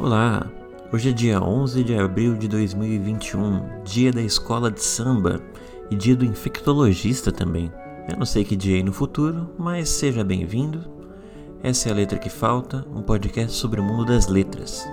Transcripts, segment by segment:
Olá, hoje é dia 11 de abril de 2021, dia da escola de samba e dia do infectologista também. Eu não sei que dia é no futuro, mas seja bem-vindo. Essa é a Letra que Falta, um podcast sobre o mundo das letras.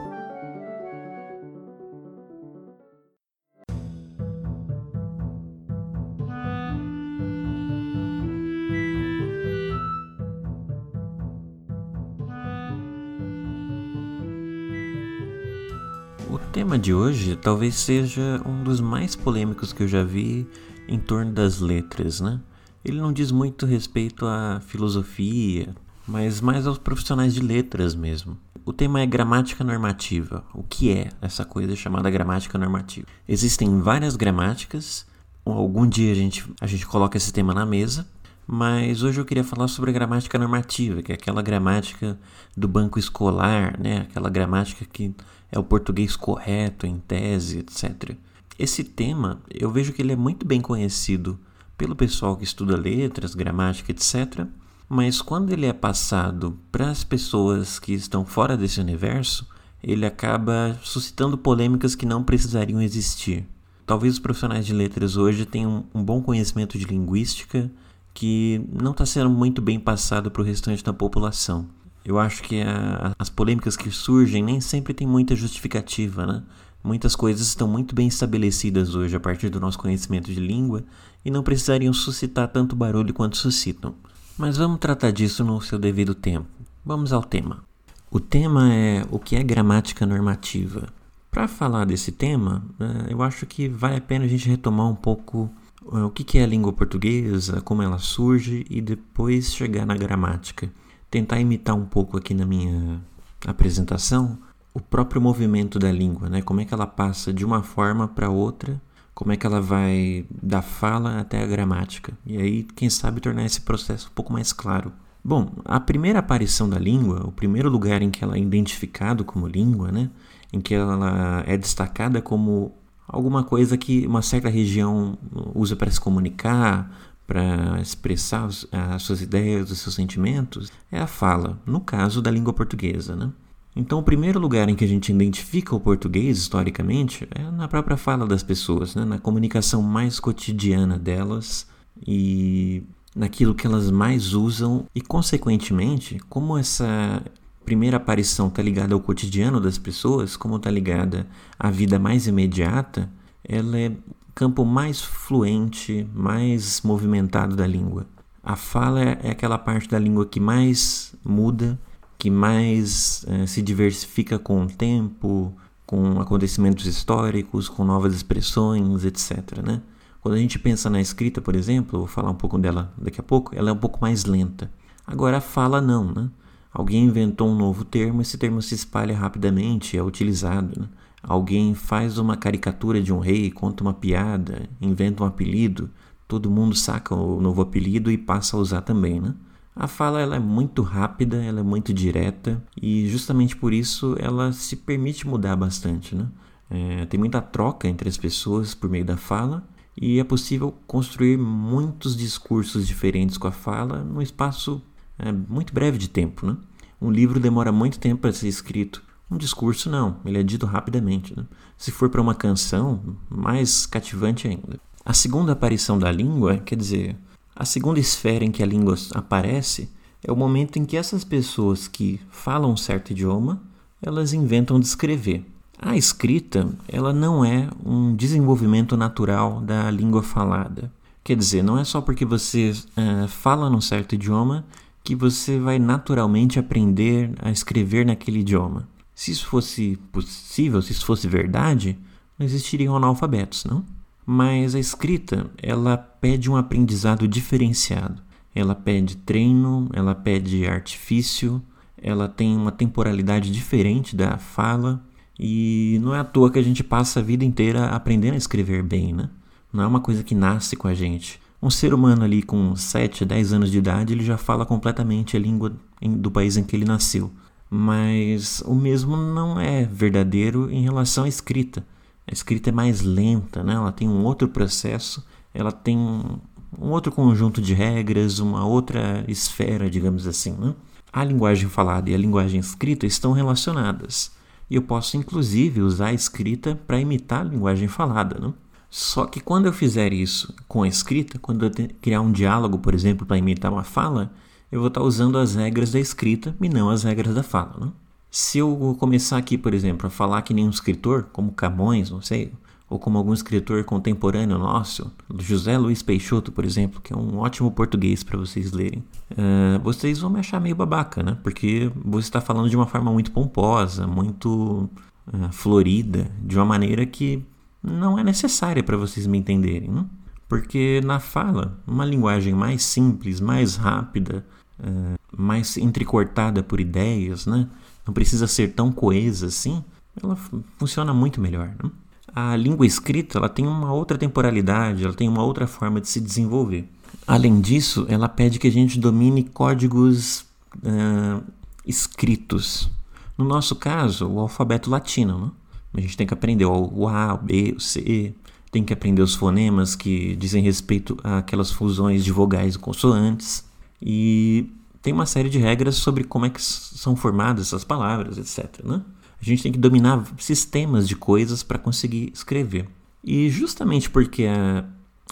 De hoje talvez seja um dos mais polêmicos que eu já vi em torno das letras, né? Ele não diz muito respeito à filosofia, mas mais aos profissionais de letras mesmo. O tema é gramática normativa. O que é essa coisa chamada gramática normativa? Existem várias gramáticas. Algum dia a gente, a gente coloca esse tema na mesa, mas hoje eu queria falar sobre a gramática normativa, que é aquela gramática do banco escolar, né? aquela gramática que é o português correto em tese, etc. Esse tema, eu vejo que ele é muito bem conhecido pelo pessoal que estuda letras, gramática, etc. Mas quando ele é passado para as pessoas que estão fora desse universo, ele acaba suscitando polêmicas que não precisariam existir. Talvez os profissionais de letras hoje tenham um bom conhecimento de linguística que não está sendo muito bem passado para o restante da população. Eu acho que a, as polêmicas que surgem nem sempre têm muita justificativa, né? Muitas coisas estão muito bem estabelecidas hoje a partir do nosso conhecimento de língua e não precisariam suscitar tanto barulho quanto suscitam. Mas vamos tratar disso no seu devido tempo. Vamos ao tema. O tema é o que é gramática normativa. Para falar desse tema, né, eu acho que vale a pena a gente retomar um pouco eh, o que é a língua portuguesa, como ela surge e depois chegar na gramática tentar imitar um pouco aqui na minha apresentação o próprio movimento da língua, né? Como é que ela passa de uma forma para outra, como é que ela vai da fala até a gramática. E aí, quem sabe tornar esse processo um pouco mais claro. Bom, a primeira aparição da língua, o primeiro lugar em que ela é identificado como língua, né? Em que ela é destacada como alguma coisa que uma certa região usa para se comunicar, para expressar as suas ideias, os seus sentimentos, é a fala, no caso da língua portuguesa. Né? Então, o primeiro lugar em que a gente identifica o português, historicamente, é na própria fala das pessoas, né? na comunicação mais cotidiana delas e naquilo que elas mais usam, e, consequentemente, como essa primeira aparição está ligada ao cotidiano das pessoas, como está ligada à vida mais imediata, ela é campo mais fluente, mais movimentado da língua. A fala é, é aquela parte da língua que mais muda, que mais é, se diversifica com o tempo, com acontecimentos históricos, com novas expressões, etc. Né? Quando a gente pensa na escrita, por exemplo, vou falar um pouco dela daqui a pouco, ela é um pouco mais lenta. Agora a fala não, né? Alguém inventou um novo termo, esse termo se espalha rapidamente, é utilizado. Né? Alguém faz uma caricatura de um rei, conta uma piada, inventa um apelido, todo mundo saca o novo apelido e passa a usar também, né? A fala ela é muito rápida, ela é muito direta e justamente por isso ela se permite mudar bastante, né? É, tem muita troca entre as pessoas por meio da fala e é possível construir muitos discursos diferentes com a fala num espaço é, muito breve de tempo, né? Um livro demora muito tempo para ser escrito, um discurso não, ele é dito rapidamente. Né? Se for para uma canção, mais cativante ainda. A segunda aparição da língua, quer dizer, a segunda esfera em que a língua aparece, é o momento em que essas pessoas que falam um certo idioma, elas inventam de escrever. A escrita, ela não é um desenvolvimento natural da língua falada. Quer dizer, não é só porque você uh, fala num certo idioma que você vai naturalmente aprender a escrever naquele idioma. Se isso fosse possível, se isso fosse verdade, não existiriam analfabetos, não? Mas a escrita, ela pede um aprendizado diferenciado. Ela pede treino, ela pede artifício, ela tem uma temporalidade diferente da fala e não é à toa que a gente passa a vida inteira aprendendo a escrever bem, né? Não é uma coisa que nasce com a gente. Um ser humano ali com 7, 10 anos de idade, ele já fala completamente a língua do país em que ele nasceu mas o mesmo não é verdadeiro em relação à escrita. A escrita é mais lenta, né? ela tem um outro processo, ela tem um outro conjunto de regras, uma outra esfera, digamos assim. Né? A linguagem falada e a linguagem escrita estão relacionadas. E eu posso inclusive usar a escrita para imitar a linguagem falada. Né? Só que quando eu fizer isso com a escrita, quando eu criar um diálogo, por exemplo, para imitar uma fala, eu vou estar usando as regras da escrita e não as regras da fala. Né? Se eu começar aqui, por exemplo, a falar que nem um escritor, como Camões, não sei, ou como algum escritor contemporâneo nosso, José Luiz Peixoto, por exemplo, que é um ótimo português para vocês lerem, uh, vocês vão me achar meio babaca, né? Porque você está falando de uma forma muito pomposa, muito uh, florida, de uma maneira que não é necessária para vocês me entenderem, né? Porque na fala, uma linguagem mais simples, mais rápida, uh, mais entrecortada por ideias, né? Não precisa ser tão coesa assim, ela funciona muito melhor, né? a língua escrita ela tem uma outra temporalidade, ela tem uma outra forma de se desenvolver. Além disso, ela pede que a gente domine códigos uh, escritos. No nosso caso, o alfabeto latino. Né? A gente tem que aprender o A, o B, o C, tem que aprender os fonemas que dizem respeito àquelas fusões de vogais e consoantes. E tem uma série de regras sobre como é que são formadas essas palavras, etc. Né? A gente tem que dominar sistemas de coisas para conseguir escrever. E justamente porque a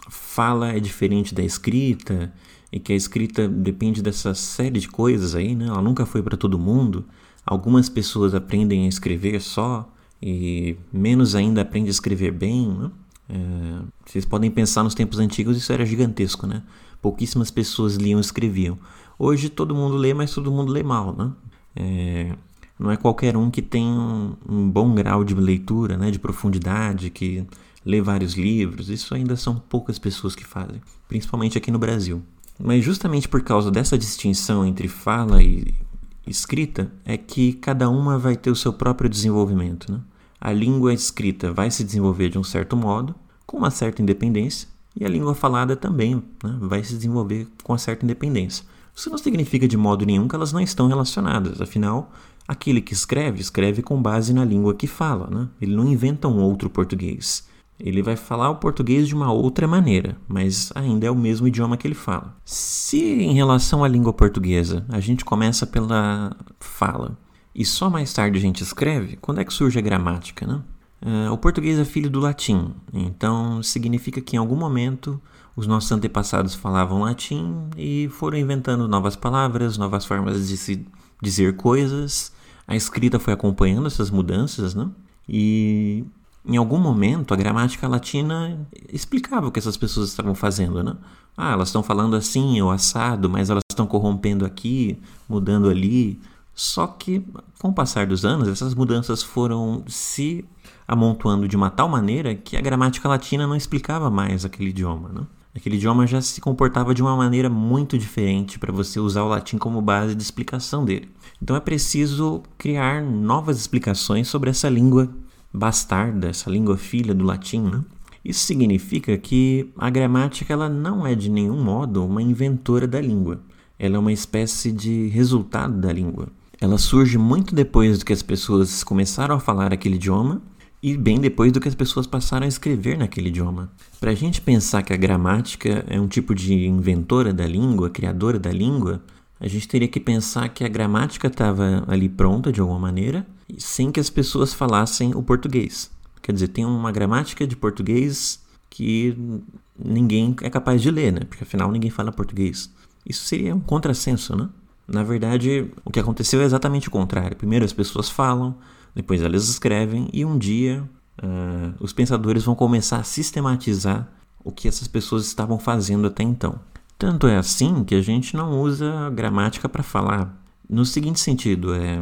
fala é diferente da escrita e que a escrita depende dessa série de coisas aí, né? Ela nunca foi para todo mundo. Algumas pessoas aprendem a escrever só e menos ainda aprendem a escrever bem, né? É, vocês podem pensar nos tempos antigos isso era gigantesco, né? Pouquíssimas pessoas liam e escreviam. Hoje todo mundo lê, mas todo mundo lê mal, né? É, não é qualquer um que tem um, um bom grau de leitura, né, de profundidade, que lê vários livros. Isso ainda são poucas pessoas que fazem, principalmente aqui no Brasil. Mas justamente por causa dessa distinção entre fala e escrita é que cada uma vai ter o seu próprio desenvolvimento. Né? A língua escrita vai se desenvolver de um certo modo, com uma certa independência, e a língua falada também né, vai se desenvolver com uma certa independência. Isso não significa de modo nenhum que elas não estão relacionadas, afinal, Aquele que escreve, escreve com base na língua que fala, né? Ele não inventa um outro português. Ele vai falar o português de uma outra maneira, mas ainda é o mesmo idioma que ele fala. Se em relação à língua portuguesa a gente começa pela fala e só mais tarde a gente escreve, quando é que surge a gramática, né? Uh, o português é filho do latim, então significa que em algum momento os nossos antepassados falavam latim e foram inventando novas palavras, novas formas de se dizer coisas. A escrita foi acompanhando essas mudanças, né? E em algum momento a gramática latina explicava o que essas pessoas estavam fazendo, né? Ah, elas estão falando assim ou assado, mas elas estão corrompendo aqui, mudando ali. Só que com o passar dos anos, essas mudanças foram se amontoando de uma tal maneira que a gramática latina não explicava mais aquele idioma, né? Aquele idioma já se comportava de uma maneira muito diferente para você usar o latim como base de explicação dele. Então é preciso criar novas explicações sobre essa língua bastarda, essa língua filha do latim. Né? Isso significa que a gramática ela não é de nenhum modo uma inventora da língua. Ela é uma espécie de resultado da língua. Ela surge muito depois do que as pessoas começaram a falar aquele idioma e bem depois do que as pessoas passaram a escrever naquele idioma. Para a gente pensar que a gramática é um tipo de inventora da língua, criadora da língua, a gente teria que pensar que a gramática estava ali pronta de alguma maneira, sem que as pessoas falassem o português. Quer dizer, tem uma gramática de português que ninguém é capaz de ler, né? Porque afinal ninguém fala português. Isso seria um contrassenso, né? Na verdade, o que aconteceu é exatamente o contrário. Primeiro as pessoas falam, depois elas escrevem e um dia uh, os pensadores vão começar a sistematizar o que essas pessoas estavam fazendo até então. Tanto é assim que a gente não usa gramática para falar. No seguinte sentido, é,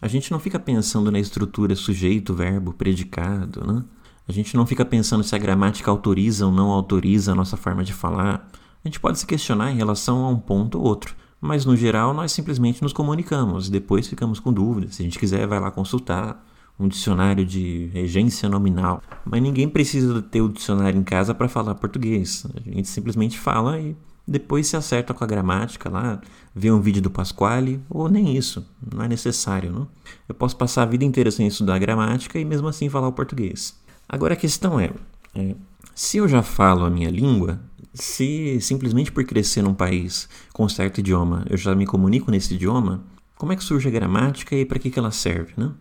a gente não fica pensando na estrutura sujeito, verbo, predicado, né? A gente não fica pensando se a gramática autoriza ou não autoriza a nossa forma de falar. A gente pode se questionar em relação a um ponto ou outro, mas no geral nós simplesmente nos comunicamos e depois ficamos com dúvidas. Se a gente quiser, vai lá consultar um dicionário de regência nominal. Mas ninguém precisa ter o dicionário em casa para falar português. A gente simplesmente fala e depois se acerta com a gramática lá, vê um vídeo do Pasquale, ou nem isso, não é necessário. Não? Eu posso passar a vida inteira sem estudar gramática e mesmo assim falar o português. Agora a questão é, é se eu já falo a minha língua, se simplesmente por crescer num país com certo idioma eu já me comunico nesse idioma, como é que surge a gramática e para que, que ela serve, né?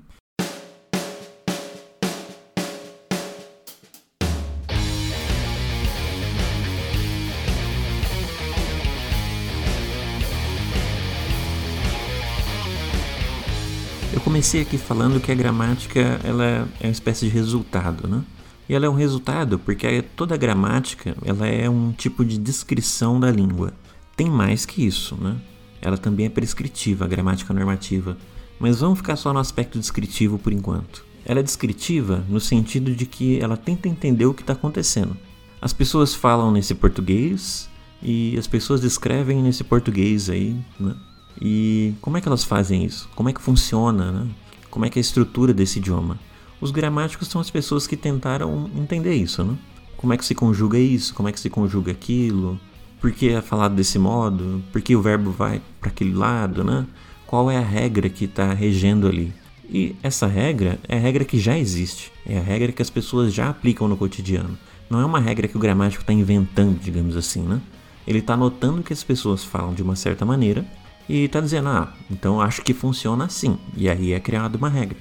Eu comecei aqui falando que a gramática ela é uma espécie de resultado, né? E ela é um resultado porque toda gramática ela é um tipo de descrição da língua. Tem mais que isso, né? Ela também é prescritiva, a gramática normativa. Mas vamos ficar só no aspecto descritivo por enquanto. Ela é descritiva no sentido de que ela tenta entender o que está acontecendo. As pessoas falam nesse português e as pessoas descrevem nesse português aí, né? E como é que elas fazem isso? Como é que funciona, né? Como é que é a estrutura desse idioma? Os gramáticos são as pessoas que tentaram entender isso, né? Como é que se conjuga isso? Como é que se conjuga aquilo? Por que é falado desse modo? Por que o verbo vai para aquele lado, né? Qual é a regra que está regendo ali? E essa regra é a regra que já existe, é a regra que as pessoas já aplicam no cotidiano. Não é uma regra que o gramático está inventando, digamos assim, né? Ele está notando que as pessoas falam de uma certa maneira e está dizendo, ah, então acho que funciona assim. E aí é criada uma regra.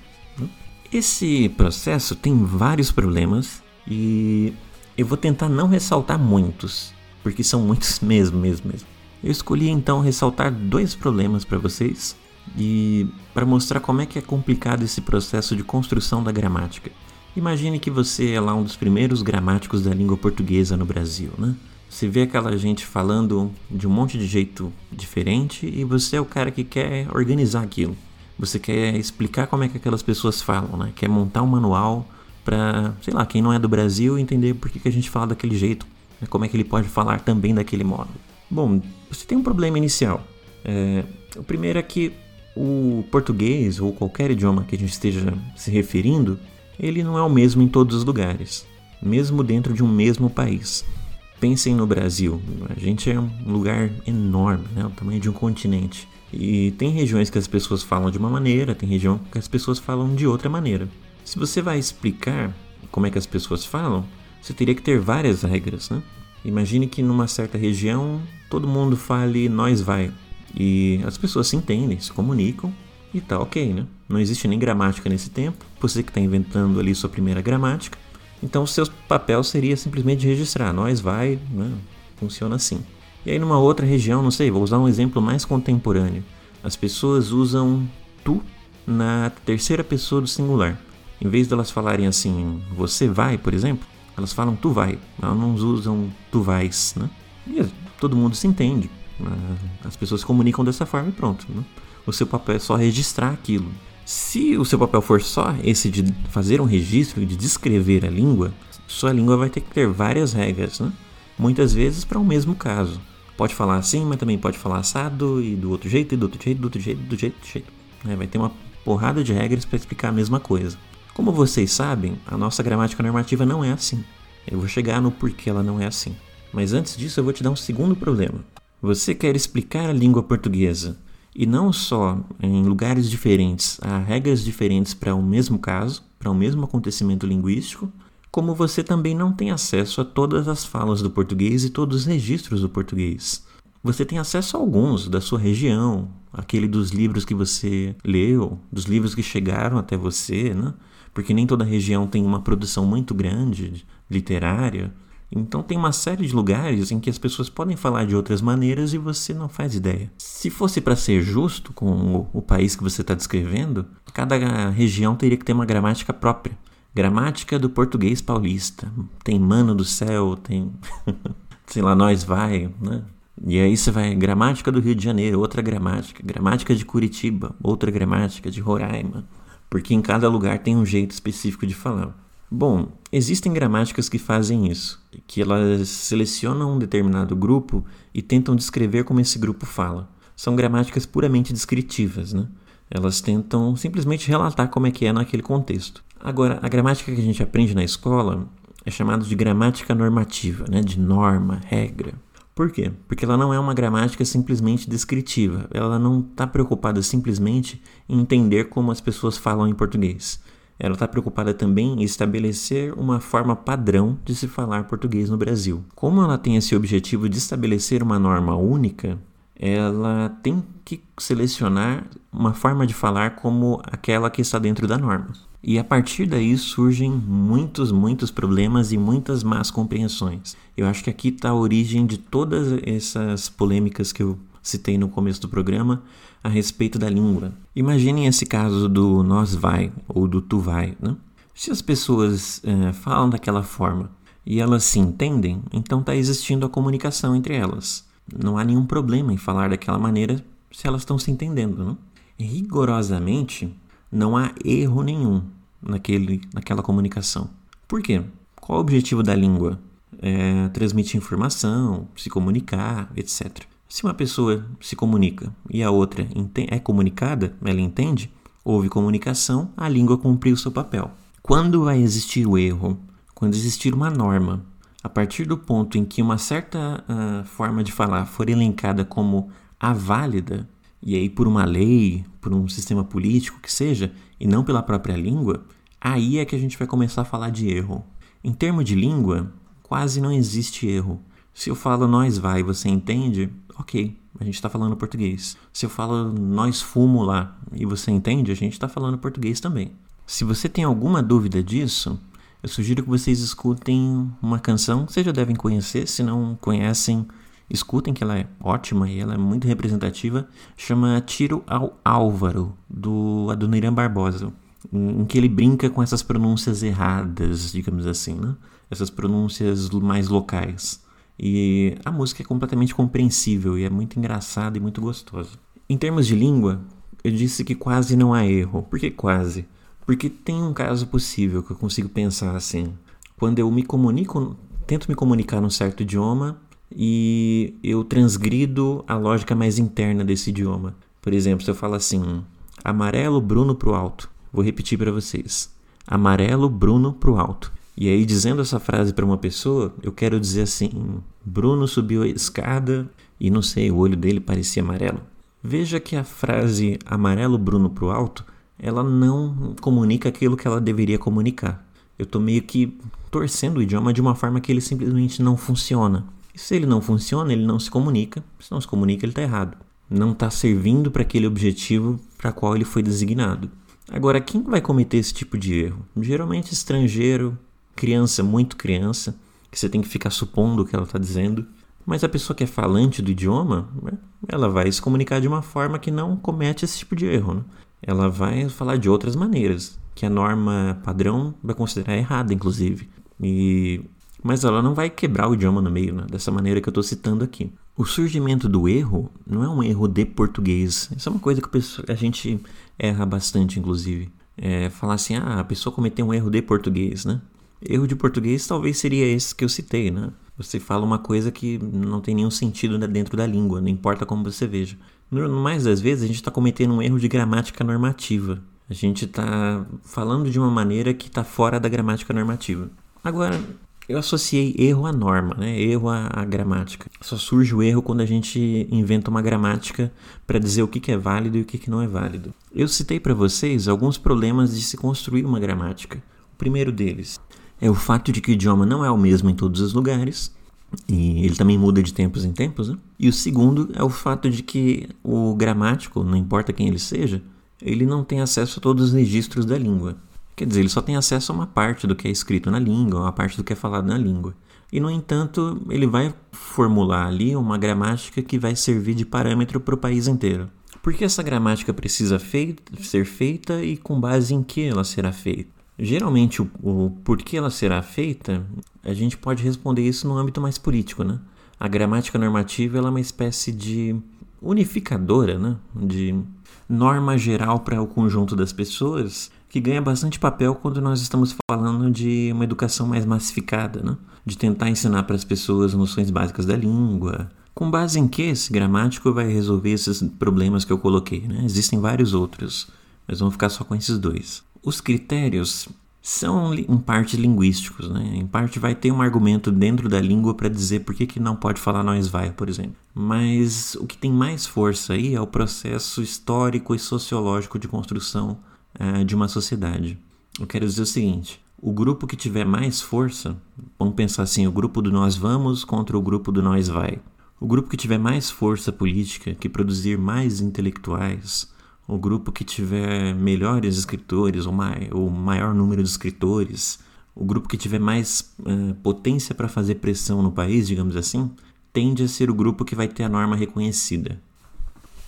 Esse processo tem vários problemas e eu vou tentar não ressaltar muitos, porque são muitos mesmo, mesmo, mesmo. Eu escolhi então ressaltar dois problemas para vocês e para mostrar como é que é complicado esse processo de construção da gramática. Imagine que você é lá um dos primeiros gramáticos da língua portuguesa no Brasil, né? Você vê aquela gente falando de um monte de jeito diferente e você é o cara que quer organizar aquilo. Você quer explicar como é que aquelas pessoas falam, né? Quer montar um manual para, sei lá, quem não é do Brasil entender por que, que a gente fala daquele jeito, né? como é que ele pode falar também daquele modo. Bom, você tem um problema inicial. É, o primeiro é que o português ou qualquer idioma que a gente esteja se referindo, ele não é o mesmo em todos os lugares, mesmo dentro de um mesmo país. Pensem no Brasil, a gente é um lugar enorme, né? o tamanho de um continente. E tem regiões que as pessoas falam de uma maneira, tem região que as pessoas falam de outra maneira. Se você vai explicar como é que as pessoas falam, você teria que ter várias regras, né? Imagine que numa certa região todo mundo fale nós vai e as pessoas se entendem, se comunicam e tá ok, né? Não existe nem gramática nesse tempo, você que está inventando ali sua primeira gramática, então o seu papel seria simplesmente registrar nós vai, né? Funciona assim. E aí numa outra região, não sei, vou usar um exemplo mais contemporâneo. As pessoas usam tu na terceira pessoa do singular. Em vez delas falarem assim, você vai, por exemplo, elas falam tu vai. Elas não usam tu vais, né? E todo mundo se entende. Né? As pessoas se comunicam dessa forma e pronto. Né? O seu papel é só registrar aquilo. Se o seu papel for só esse de fazer um registro, de descrever a língua, sua língua vai ter que ter várias regras, né? muitas vezes para o mesmo caso. Pode falar assim, mas também pode falar assado e do outro jeito, e do outro jeito, do outro jeito, do jeito, do jeito. É, vai ter uma porrada de regras para explicar a mesma coisa. Como vocês sabem, a nossa gramática normativa não é assim. Eu vou chegar no porquê ela não é assim. Mas antes disso, eu vou te dar um segundo problema. Você quer explicar a língua portuguesa e não só em lugares diferentes há regras diferentes para o mesmo caso, para o mesmo acontecimento linguístico, como você também não tem acesso a todas as falas do português e todos os registros do português. Você tem acesso a alguns da sua região, aquele dos livros que você leu, dos livros que chegaram até você, né? Porque nem toda região tem uma produção muito grande literária. Então tem uma série de lugares em que as pessoas podem falar de outras maneiras e você não faz ideia. Se fosse para ser justo com o, o país que você está descrevendo, cada região teria que ter uma gramática própria. Gramática do português paulista. Tem mano do céu, tem. sei lá, nós vai, né? E aí você vai. Gramática do Rio de Janeiro, outra gramática. Gramática de Curitiba, outra gramática de Roraima. Porque em cada lugar tem um jeito específico de falar. Bom, existem gramáticas que fazem isso, que elas selecionam um determinado grupo e tentam descrever como esse grupo fala. São gramáticas puramente descritivas, né? Elas tentam simplesmente relatar como é que é naquele contexto. Agora, a gramática que a gente aprende na escola é chamada de gramática normativa, né? de norma, regra. Por quê? Porque ela não é uma gramática simplesmente descritiva. Ela não está preocupada simplesmente em entender como as pessoas falam em português. Ela está preocupada também em estabelecer uma forma padrão de se falar português no Brasil. Como ela tem esse objetivo de estabelecer uma norma única, ela tem que selecionar uma forma de falar como aquela que está dentro da norma. E a partir daí surgem muitos, muitos problemas e muitas más compreensões. Eu acho que aqui está a origem de todas essas polêmicas que eu citei no começo do programa a respeito da língua. Imaginem esse caso do nós vai ou do tu vai. Né? Se as pessoas é, falam daquela forma e elas se entendem, então está existindo a comunicação entre elas. Não há nenhum problema em falar daquela maneira se elas estão se entendendo. Né? Rigorosamente, não há erro nenhum naquele, naquela comunicação. Por quê? Qual o objetivo da língua? É transmitir informação, se comunicar, etc. Se uma pessoa se comunica e a outra é comunicada, ela entende, houve comunicação, a língua cumpriu seu papel. Quando vai existir o erro? Quando existir uma norma. A partir do ponto em que uma certa uh, forma de falar for elencada como a válida, e aí por uma lei, por um sistema político que seja, e não pela própria língua, aí é que a gente vai começar a falar de erro. Em termos de língua, quase não existe erro. Se eu falo nós vai, você entende? Ok, a gente está falando português. Se eu falo nós fumo lá e você entende, a gente está falando português também. Se você tem alguma dúvida disso, eu sugiro que vocês escutem uma canção vocês já devem conhecer. Se não conhecem, escutem que ela é ótima e ela é muito representativa. Chama Tiro ao Álvaro, do Adoniran Barbosa, em que ele brinca com essas pronúncias erradas, digamos assim, né? essas pronúncias mais locais. E a música é completamente compreensível e é muito engraçada e muito gostosa. Em termos de língua, eu disse que quase não há erro. Por que quase? Porque tem um caso possível que eu consigo pensar assim. Quando eu me comunico, tento me comunicar num certo idioma e eu transgrido a lógica mais interna desse idioma. Por exemplo, se eu falo assim: amarelo, Bruno pro alto. Vou repetir para vocês: amarelo, Bruno pro alto. E aí, dizendo essa frase para uma pessoa, eu quero dizer assim: Bruno subiu a escada e não sei, o olho dele parecia amarelo. Veja que a frase amarelo Bruno pro alto, ela não comunica aquilo que ela deveria comunicar. Eu estou meio que torcendo o idioma de uma forma que ele simplesmente não funciona. E se ele não funciona, ele não se comunica. Se não se comunica, ele está errado. Não está servindo para aquele objetivo para qual ele foi designado. Agora, quem vai cometer esse tipo de erro? Geralmente estrangeiro, criança, muito criança, que você tem que ficar supondo o que ela está dizendo. Mas a pessoa que é falante do idioma, né, ela vai se comunicar de uma forma que não comete esse tipo de erro. Né? Ela vai falar de outras maneiras, que a norma padrão vai considerar errada, inclusive. E... Mas ela não vai quebrar o idioma no meio, né? dessa maneira que eu estou citando aqui. O surgimento do erro não é um erro de português. Isso é uma coisa que a gente erra bastante, inclusive. É falar assim, ah, a pessoa cometeu um erro de português, né? Erro de português talvez seria esse que eu citei, né? Você fala uma coisa que não tem nenhum sentido dentro da língua, não importa como você veja. No mais das vezes, a gente está cometendo um erro de gramática normativa. A gente está falando de uma maneira que está fora da gramática normativa. Agora, eu associei erro à norma, né? erro à, à gramática. Só surge o erro quando a gente inventa uma gramática para dizer o que, que é válido e o que, que não é válido. Eu citei para vocês alguns problemas de se construir uma gramática. O primeiro deles, é o fato de que o idioma não é o mesmo em todos os lugares, e ele também muda de tempos em tempos. Né? E o segundo é o fato de que o gramático, não importa quem ele seja, ele não tem acesso a todos os registros da língua. Quer dizer, ele só tem acesso a uma parte do que é escrito na língua, uma parte do que é falado na língua. E, no entanto, ele vai formular ali uma gramática que vai servir de parâmetro para o país inteiro. Por que essa gramática precisa feita, ser feita e com base em que ela será feita? Geralmente, o, o porquê ela será feita, a gente pode responder isso no âmbito mais político, né? A gramática normativa é uma espécie de unificadora, né? De norma geral para o conjunto das pessoas, que ganha bastante papel quando nós estamos falando de uma educação mais massificada, né? De tentar ensinar para as pessoas noções básicas da língua. Com base em que esse gramático vai resolver esses problemas que eu coloquei, né? Existem vários outros, mas vamos ficar só com esses dois. Os critérios são em parte linguísticos, né? Em parte vai ter um argumento dentro da língua para dizer por que, que não pode falar nós vai, por exemplo. Mas o que tem mais força aí é o processo histórico e sociológico de construção uh, de uma sociedade. Eu quero dizer o seguinte: o grupo que tiver mais força, vamos pensar assim, o grupo do nós vamos contra o grupo do nós vai. O grupo que tiver mais força política, que produzir mais intelectuais, o grupo que tiver melhores escritores ou, mai, maior número de escritores, o grupo que tiver mais uh, potência para fazer pressão no país, digamos assim, tende a ser o grupo que vai ter a norma reconhecida.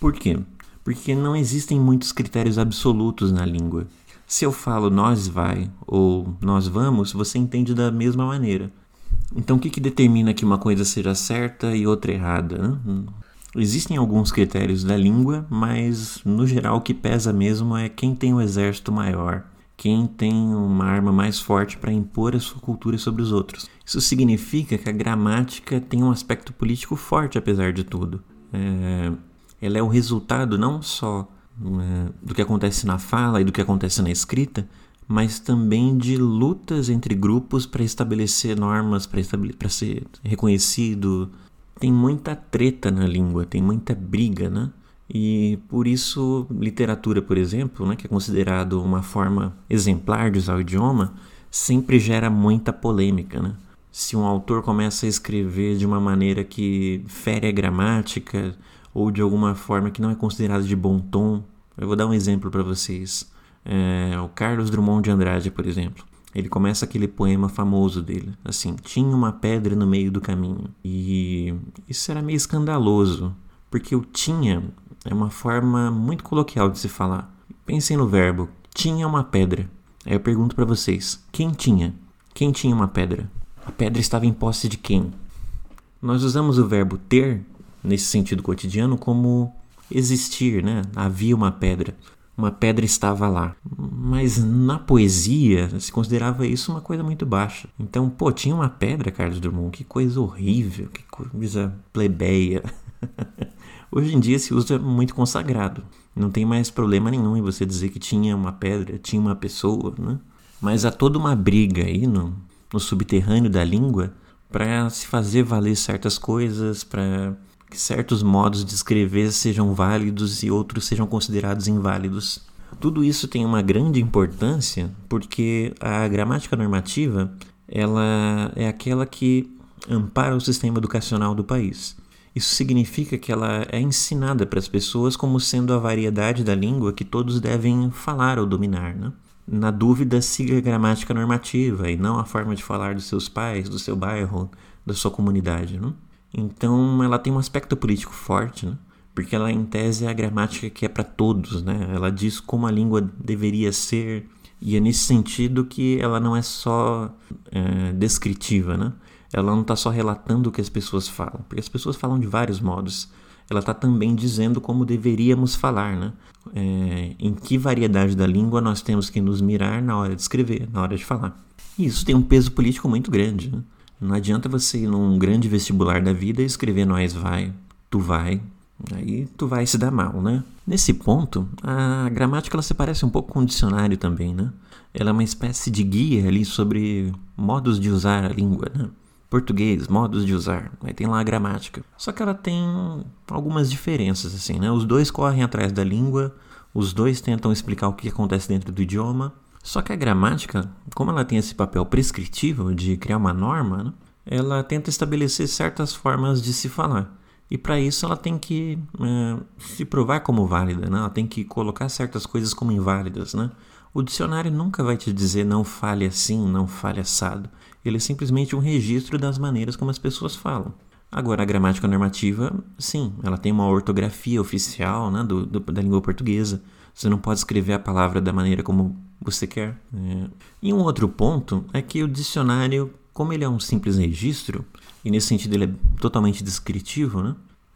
Por quê? Porque não existem muitos critérios absolutos na língua. Se eu falo nós vai ou nós vamos, você entende da mesma maneira. Então, o que, que determina que uma coisa seja certa e outra errada? Né? Existem alguns critérios da língua, mas no geral o que pesa mesmo é quem tem um exército maior, quem tem uma arma mais forte para impor a sua cultura sobre os outros. Isso significa que a gramática tem um aspecto político forte, apesar de tudo. É, ela é o resultado não só é, do que acontece na fala e do que acontece na escrita, mas também de lutas entre grupos para estabelecer normas, para estabele ser reconhecido, tem muita treta na língua, tem muita briga, né? E por isso, literatura, por exemplo, né, que é considerado uma forma exemplar de usar o idioma, sempre gera muita polêmica, né? Se um autor começa a escrever de uma maneira que fere a gramática ou de alguma forma que não é considerada de bom tom, eu vou dar um exemplo para vocês. É, o Carlos Drummond de Andrade, por exemplo. Ele começa aquele poema famoso dele, assim: Tinha uma pedra no meio do caminho. E isso era meio escandaloso, porque o tinha é uma forma muito coloquial de se falar. Pensem no verbo: tinha uma pedra. Aí eu pergunto para vocês: quem tinha? Quem tinha uma pedra? A pedra estava em posse de quem? Nós usamos o verbo ter, nesse sentido cotidiano, como existir, né? Havia uma pedra uma pedra estava lá. Mas na poesia se considerava isso uma coisa muito baixa. Então, pô, tinha uma pedra, Carlos Drummond, que coisa horrível, que coisa plebeia. Hoje em dia se usa muito consagrado. Não tem mais problema nenhum em você dizer que tinha uma pedra, tinha uma pessoa, né? Mas há toda uma briga aí no, no subterrâneo da língua para se fazer valer certas coisas, para que certos modos de escrever sejam válidos e outros sejam considerados inválidos. Tudo isso tem uma grande importância porque a gramática normativa ela é aquela que ampara o sistema educacional do país. Isso significa que ela é ensinada para as pessoas como sendo a variedade da língua que todos devem falar ou dominar. Né? Na dúvida, siga a gramática normativa e não a forma de falar dos seus pais, do seu bairro, da sua comunidade. Né? Então ela tem um aspecto político forte, né? porque ela em tese é a gramática que é para todos, né? Ela diz como a língua deveria ser e é nesse sentido que ela não é só é, descritiva, né? Ela não está só relatando o que as pessoas falam, porque as pessoas falam de vários modos. Ela está também dizendo como deveríamos falar, né? É, em que variedade da língua nós temos que nos mirar na hora de escrever, na hora de falar. E isso tem um peso político muito grande. Né? Não adianta você ir num grande vestibular da vida e escrever nós vai, tu vai, aí tu vai se dar mal, né? Nesse ponto, a gramática ela se parece um pouco com um dicionário também, né? Ela é uma espécie de guia ali sobre modos de usar a língua, né? Português, modos de usar, aí tem lá a gramática. Só que ela tem algumas diferenças, assim, né? Os dois correm atrás da língua, os dois tentam explicar o que acontece dentro do idioma, só que a gramática, como ela tem esse papel prescritivo de criar uma norma, né, ela tenta estabelecer certas formas de se falar. E para isso ela tem que é, se provar como válida, né? ela tem que colocar certas coisas como inválidas. Né? O dicionário nunca vai te dizer não fale assim, não fale assado. Ele é simplesmente um registro das maneiras como as pessoas falam. Agora, a gramática normativa, sim, ela tem uma ortografia oficial né, do, do, da língua portuguesa. Você não pode escrever a palavra da maneira como você quer. É. E um outro ponto é que o dicionário, como ele é um simples registro, e nesse sentido ele é totalmente descritivo, né?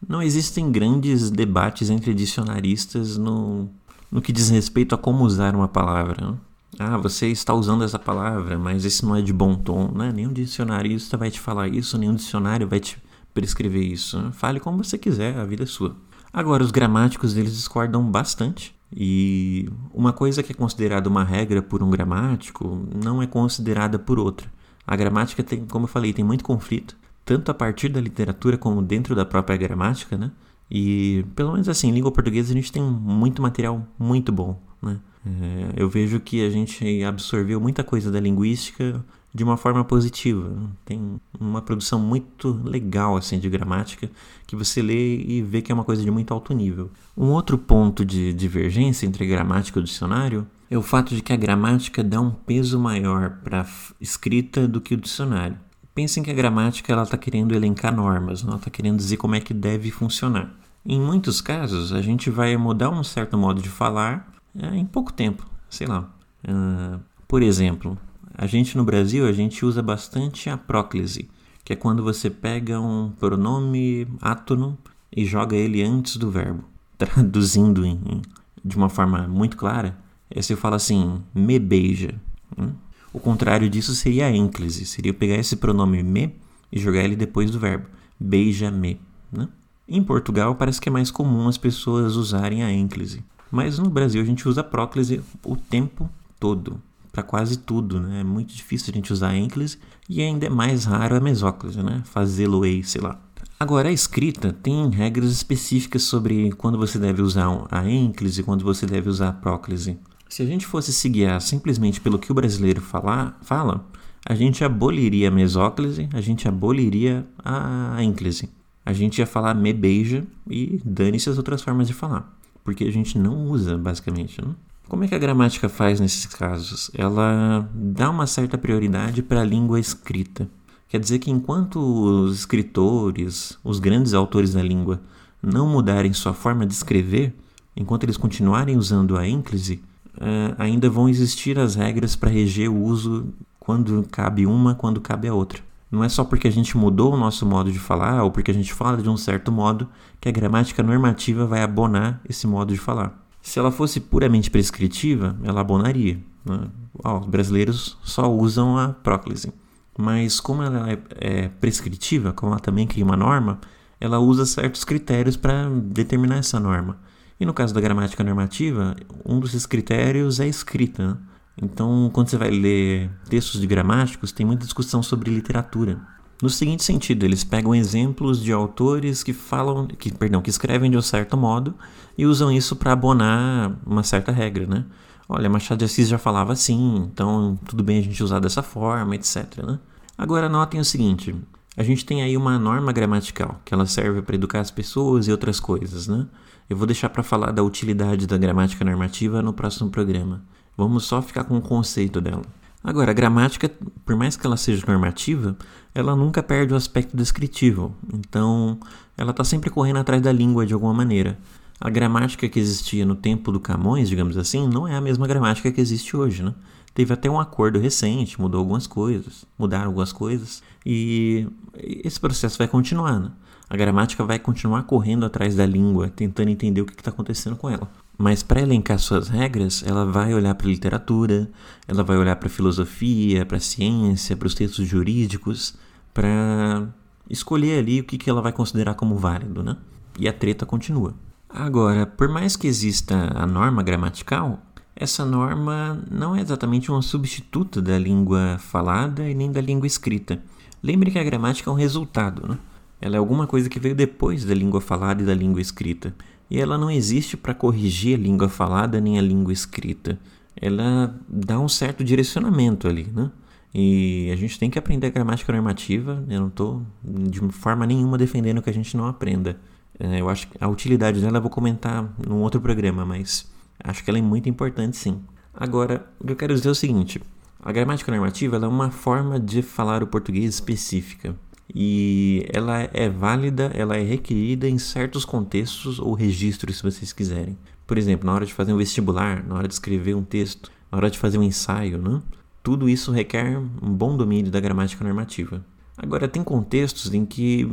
não existem grandes debates entre dicionaristas no, no que diz respeito a como usar uma palavra. Né? Ah, você está usando essa palavra, mas esse não é de bom tom. Né? Nenhum dicionarista vai te falar isso, nenhum dicionário vai te prescrever isso. Né? Fale como você quiser, a vida é sua. Agora, os gramáticos eles discordam bastante. E uma coisa que é considerada uma regra por um gramático não é considerada por outra. A gramática tem, como eu falei, tem muito conflito, tanto a partir da literatura como dentro da própria gramática, né? E pelo menos assim, língua portuguesa a gente tem muito material muito bom, né? É, eu vejo que a gente absorveu muita coisa da linguística de uma forma positiva. Tem uma produção muito legal assim de gramática que você lê e vê que é uma coisa de muito alto nível. Um outro ponto de divergência entre gramática e dicionário é o fato de que a gramática dá um peso maior para a escrita do que o dicionário. Pensem que a gramática ela está querendo elencar normas, ela está querendo dizer como é que deve funcionar. Em muitos casos, a gente vai mudar um certo modo de falar é, em pouco tempo, sei lá. Uh, por exemplo, a gente no Brasil a gente usa bastante a próclise, que é quando você pega um pronome átono e joga ele antes do verbo, traduzindo em, de uma forma muito clara. Você fala assim, me beija. Hum? O contrário disso seria a ênclise, seria pegar esse pronome me e jogar ele depois do verbo, beija-me. Né? Em Portugal parece que é mais comum as pessoas usarem a ênclise, mas no Brasil a gente usa a próclise o tempo todo para quase tudo, né? É muito difícil a gente usar a ênclise e ainda é mais raro a mesóclise, né? Fazê-lo ei, sei lá. Agora, a escrita tem regras específicas sobre quando você deve usar a ênclise e quando você deve usar a próclise. Se a gente fosse se guiar simplesmente pelo que o brasileiro falar, fala, a gente aboliria a mesóclise, a gente aboliria a ênclise. A gente ia falar me beija e dane-se as outras formas de falar. Porque a gente não usa, basicamente. Né? Como é que a gramática faz nesses casos? Ela dá uma certa prioridade para a língua escrita. Quer dizer que enquanto os escritores, os grandes autores da língua, não mudarem sua forma de escrever, enquanto eles continuarem usando a ênclise, uh, ainda vão existir as regras para reger o uso quando cabe uma, quando cabe a outra. Não é só porque a gente mudou o nosso modo de falar ou porque a gente fala de um certo modo que a gramática normativa vai abonar esse modo de falar. Se ela fosse puramente prescritiva, ela abonaria. Né? Oh, os brasileiros só usam a próclise. Mas como ela é, é prescritiva, como ela também cria uma norma, ela usa certos critérios para determinar essa norma. E no caso da gramática normativa, um desses critérios é a escrita. Né? Então, quando você vai ler textos de gramáticos, tem muita discussão sobre literatura. No seguinte sentido, eles pegam exemplos de autores que falam, que, perdão, que escrevem de um certo modo e usam isso para abonar uma certa regra, né? Olha, Machado de Assis já falava assim, então tudo bem a gente usar dessa forma, etc. Né? Agora notem o seguinte: a gente tem aí uma norma gramatical que ela serve para educar as pessoas e outras coisas, né? Eu vou deixar para falar da utilidade da gramática normativa no próximo programa. Vamos só ficar com o conceito dela. Agora, a gramática, por mais que ela seja normativa, ela nunca perde o aspecto descritivo. Então, ela está sempre correndo atrás da língua de alguma maneira. A gramática que existia no tempo do Camões, digamos assim, não é a mesma gramática que existe hoje, né? Teve até um acordo recente, mudou algumas coisas, mudaram algumas coisas, e esse processo vai continuar, né? A gramática vai continuar correndo atrás da língua, tentando entender o que está acontecendo com ela. Mas para elencar suas regras, ela vai olhar para a literatura, ela vai olhar para a filosofia, para a ciência, para os textos jurídicos, para escolher ali o que, que ela vai considerar como válido, né? E a treta continua. Agora, por mais que exista a norma gramatical, essa norma não é exatamente uma substituta da língua falada e nem da língua escrita. Lembre que a gramática é um resultado, né? Ela é alguma coisa que veio depois da língua falada e da língua escrita e ela não existe para corrigir a língua falada nem a língua escrita. Ela dá um certo direcionamento ali, né? E a gente tem que aprender a gramática normativa. Eu não estou de forma nenhuma defendendo que a gente não aprenda. É, eu acho que a utilidade dela eu vou comentar num outro programa, mas acho que ela é muito importante sim. Agora, o que eu quero dizer é o seguinte: a gramática normativa é uma forma de falar o português específica e ela é válida, ela é requerida em certos contextos ou registros, se vocês quiserem. Por exemplo, na hora de fazer um vestibular, na hora de escrever um texto, na hora de fazer um ensaio, né? Tudo isso requer um bom domínio da gramática normativa. Agora, tem contextos em que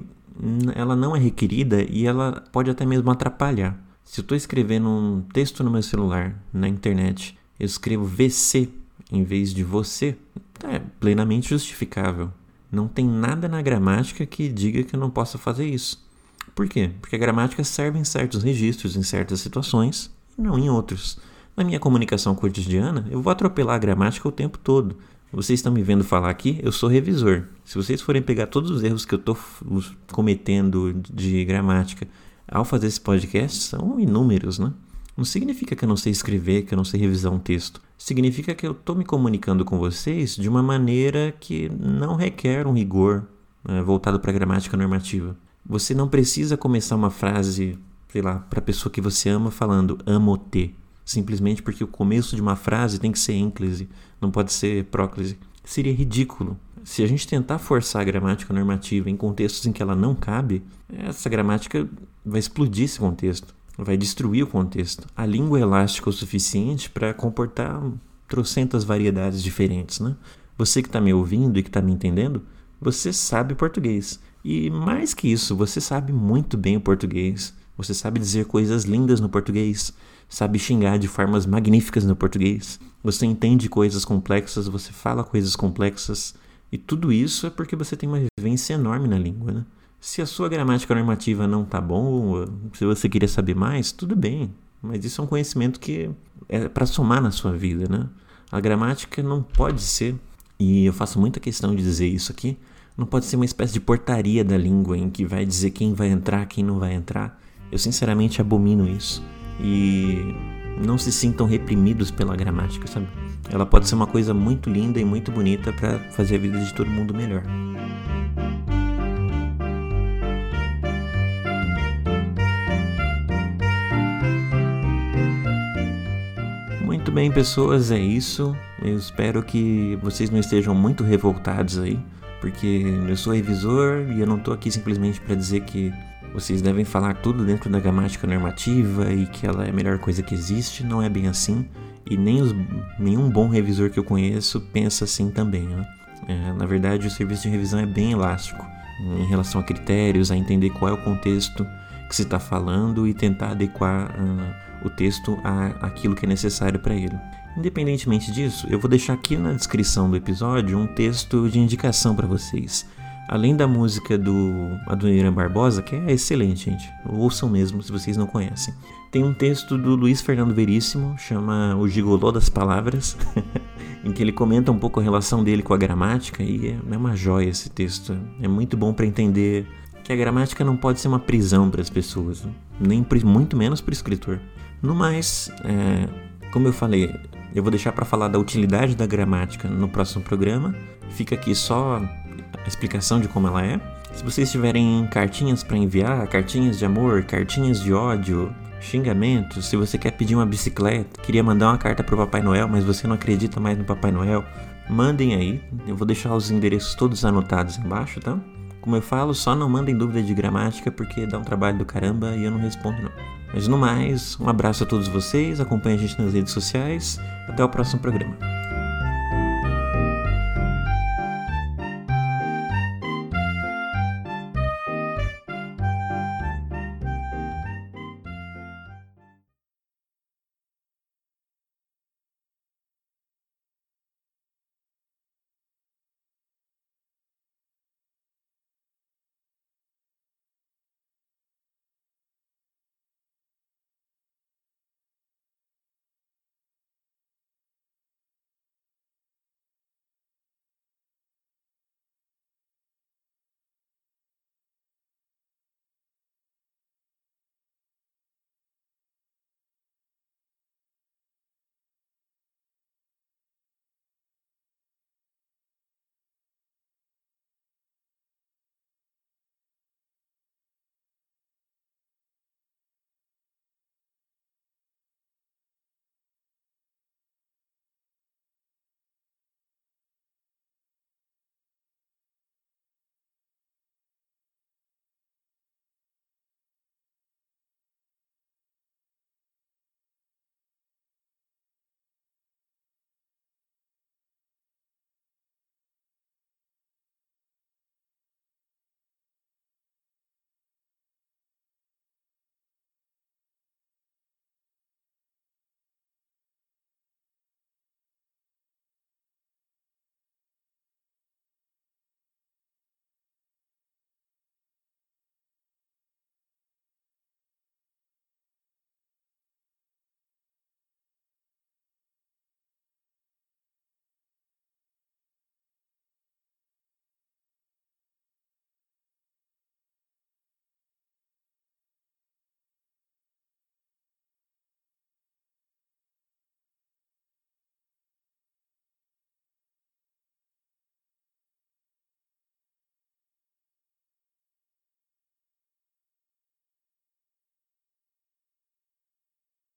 ela não é requerida e ela pode até mesmo atrapalhar. Se eu estou escrevendo um texto no meu celular, na internet, eu escrevo VC em vez de você, é plenamente justificável. Não tem nada na gramática que diga que eu não possa fazer isso. Por quê? Porque a gramática serve em certos registros, em certas situações, e não em outros. Na minha comunicação cotidiana, eu vou atropelar a gramática o tempo todo. Vocês estão me vendo falar aqui, eu sou revisor. Se vocês forem pegar todos os erros que eu estou cometendo de gramática ao fazer esse podcast, são inúmeros, né? Não significa que eu não sei escrever, que eu não sei revisar um texto. Significa que eu estou me comunicando com vocês de uma maneira que não requer um rigor né, voltado para a gramática normativa. Você não precisa começar uma frase, sei lá, para a pessoa que você ama falando amo-te, simplesmente porque o começo de uma frase tem que ser ênclise, não pode ser próclise. Seria ridículo. Se a gente tentar forçar a gramática normativa em contextos em que ela não cabe, essa gramática vai explodir esse contexto, vai destruir o contexto. A língua é elástica o suficiente para comportar trocentas variedades diferentes, né? Você que está me ouvindo e que está me entendendo, você sabe português. E mais que isso, você sabe muito bem o português. Você sabe dizer coisas lindas no português, sabe xingar de formas magníficas no português. Você entende coisas complexas, você fala coisas complexas. E tudo isso é porque você tem uma vivência enorme na língua, né? Se a sua gramática normativa não tá bom, se você queria saber mais, tudo bem. Mas isso é um conhecimento que é para somar na sua vida, né? A gramática não pode ser, e eu faço muita questão de dizer isso aqui, não pode ser uma espécie de portaria da língua em que vai dizer quem vai entrar, quem não vai entrar. Eu sinceramente abomino isso. E não se sintam reprimidos pela gramática, sabe? Ela pode ser uma coisa muito linda e muito bonita para fazer a vida de todo mundo melhor. Muito bem, pessoas, é isso. Eu espero que vocês não estejam muito revoltados aí, porque eu sou revisor e eu não tô aqui simplesmente para dizer que vocês devem falar tudo dentro da gramática normativa e que ela é a melhor coisa que existe. Não é bem assim. E nem os, nenhum bom revisor que eu conheço pensa assim também. Né? É, na verdade, o serviço de revisão é bem elástico em relação a critérios, a entender qual é o contexto que se está falando e tentar adequar uh, o texto a aquilo que é necessário para ele. Independentemente disso, eu vou deixar aqui na descrição do episódio um texto de indicação para vocês. Além da música do Adoniran Barbosa, que é excelente, gente. Ouçam mesmo se vocês não conhecem. Tem um texto do Luiz Fernando Veríssimo, chama O Gigolô das Palavras, em que ele comenta um pouco a relação dele com a gramática e é uma joia esse texto. É muito bom para entender que a gramática não pode ser uma prisão para as pessoas, nem muito menos para o escritor. No mais, é, como eu falei, eu vou deixar para falar da utilidade da gramática no próximo programa. Fica aqui só a explicação de como ela é. Se vocês tiverem cartinhas para enviar, cartinhas de amor, cartinhas de ódio, xingamentos, se você quer pedir uma bicicleta, queria mandar uma carta pro Papai Noel, mas você não acredita mais no Papai Noel, mandem aí. Eu vou deixar os endereços todos anotados embaixo, tá? Como eu falo, só não mandem dúvida de gramática porque dá um trabalho do caramba e eu não respondo não. Mas no mais, um abraço a todos vocês, acompanhe a gente nas redes sociais. Até o próximo programa.